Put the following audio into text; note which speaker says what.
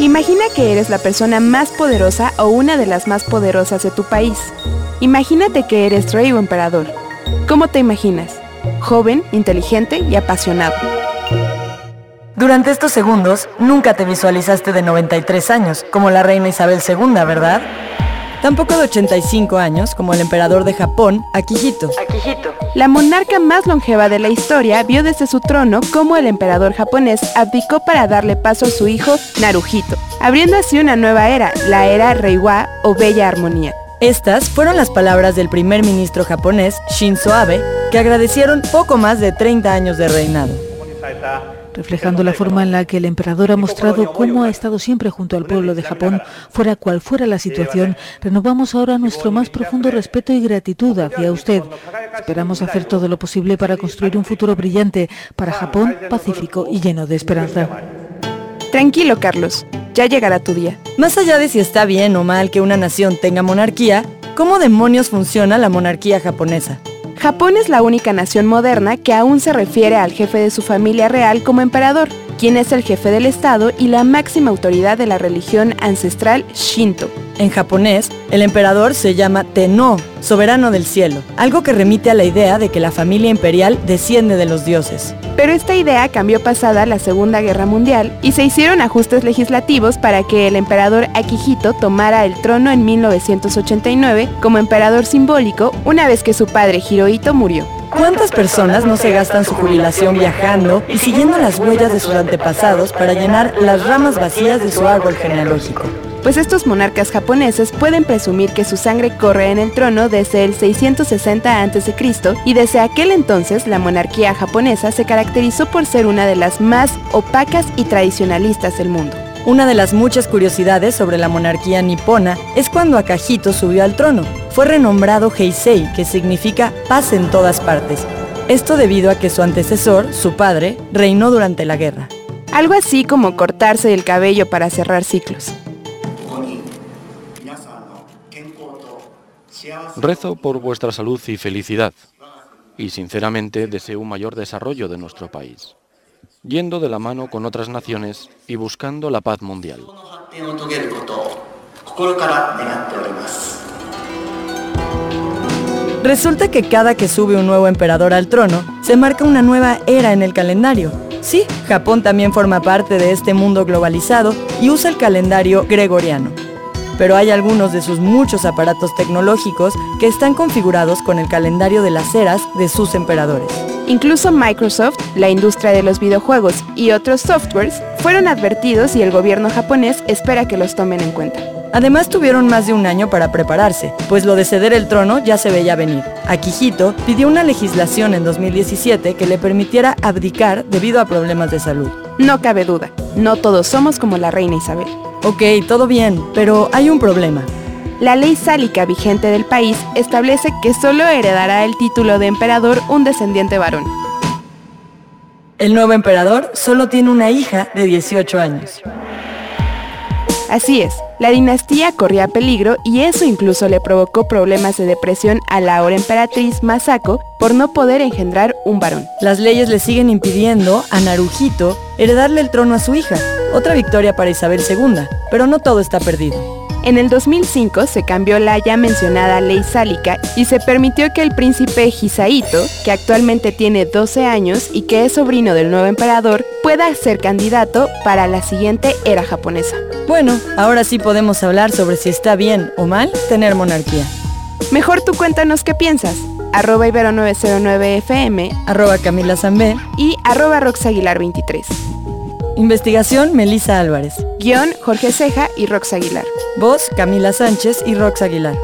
Speaker 1: Imagina que eres la persona más poderosa o una de las más poderosas de tu país. Imagínate que eres rey o emperador. ¿Cómo te imaginas? Joven, inteligente y apasionado.
Speaker 2: Durante estos segundos, nunca te visualizaste de 93 años, como la reina Isabel II, ¿verdad? Tampoco de 85 años, como el emperador de Japón, Akihito.
Speaker 1: Akihito. La monarca más longeva de la historia vio desde su trono cómo el emperador japonés abdicó para darle paso a su hijo Naruhito, abriendo así una nueva era, la era Reiwa o Bella Armonía.
Speaker 2: Estas fueron las palabras del primer ministro japonés Shinzo Abe, que agradecieron poco más de 30 años de reinado
Speaker 3: reflejando la forma en la que el emperador ha mostrado cómo ha estado siempre junto al pueblo de Japón, fuera cual fuera la situación, renovamos ahora nuestro más profundo respeto y gratitud hacia usted. Esperamos hacer todo lo posible para construir un futuro brillante para Japón, pacífico y lleno de esperanza.
Speaker 1: Tranquilo, Carlos. Ya llegará tu día.
Speaker 2: Más allá de si está bien o mal que una nación tenga monarquía, ¿cómo demonios funciona la monarquía japonesa?
Speaker 1: Japón es la única nación moderna que aún se refiere al jefe de su familia real como emperador, quien es el jefe del Estado y la máxima autoridad de la religión ancestral Shinto.
Speaker 2: En japonés, el emperador se llama Tenno, soberano del cielo, algo que remite a la idea de que la familia imperial desciende de los dioses.
Speaker 1: Pero esta idea cambió pasada la Segunda Guerra Mundial y se hicieron ajustes legislativos para que el emperador Akihito tomara el trono en 1989 como emperador simbólico una vez que su padre Hirohito murió.
Speaker 2: ¿Cuántas personas no se gastan su jubilación viajando y siguiendo las huellas de sus antepasados para llenar las ramas vacías de su árbol genealógico?
Speaker 1: pues estos monarcas japoneses pueden presumir que su sangre corre en el trono desde el 660 a.C. y desde aquel entonces la monarquía japonesa se caracterizó por ser una de las más opacas y tradicionalistas del mundo.
Speaker 2: Una de las muchas curiosidades sobre la monarquía nipona es cuando Akahito subió al trono. Fue renombrado Heisei, que significa paz en todas partes. Esto debido a que su antecesor, su padre, reinó durante la guerra.
Speaker 1: Algo así como cortarse el cabello para cerrar ciclos.
Speaker 4: Rezo por vuestra salud y felicidad y sinceramente deseo un mayor desarrollo de nuestro país, yendo de la mano con otras naciones y buscando la paz mundial.
Speaker 2: Resulta que cada que sube un nuevo emperador al trono, se marca una nueva era en el calendario. Sí, Japón también forma parte de este mundo globalizado y usa el calendario gregoriano pero hay algunos de sus muchos aparatos tecnológicos que están configurados con el calendario de las eras de sus emperadores.
Speaker 1: Incluso Microsoft, la industria de los videojuegos y otros softwares fueron advertidos y el gobierno japonés espera que los tomen en cuenta.
Speaker 2: Además tuvieron más de un año para prepararse, pues lo de ceder el trono ya se veía venir. Akihito pidió una legislación en 2017 que le permitiera abdicar debido a problemas de salud.
Speaker 1: No cabe duda, no todos somos como la reina Isabel.
Speaker 2: Ok, todo bien, pero hay un problema.
Speaker 1: La ley sálica vigente del país establece que solo heredará el título de emperador un descendiente varón.
Speaker 2: El nuevo emperador solo tiene una hija de 18 años.
Speaker 1: Así es, la dinastía corría peligro y eso incluso le provocó problemas de depresión a la ahora emperatriz Masako por no poder engendrar un varón.
Speaker 2: Las leyes le siguen impidiendo a Naruhito heredarle el trono a su hija, otra victoria para Isabel II, pero no todo está perdido.
Speaker 1: En el 2005 se cambió la ya mencionada ley sálica y se permitió que el príncipe Hisaito, que actualmente tiene 12 años y que es sobrino del nuevo emperador, pueda ser candidato para la siguiente era japonesa.
Speaker 2: Bueno, ahora sí podemos hablar sobre si está bien o mal tener monarquía.
Speaker 1: Mejor tú cuéntanos qué piensas. Arroba Ibero909FM,
Speaker 2: arroba Camila Zambé
Speaker 1: y arroba Roxaguilar23.
Speaker 2: Investigación Melisa Álvarez.
Speaker 1: Guión Jorge Ceja y Rox Aguilar.
Speaker 2: Voz Camila Sánchez y Rox Aguilar.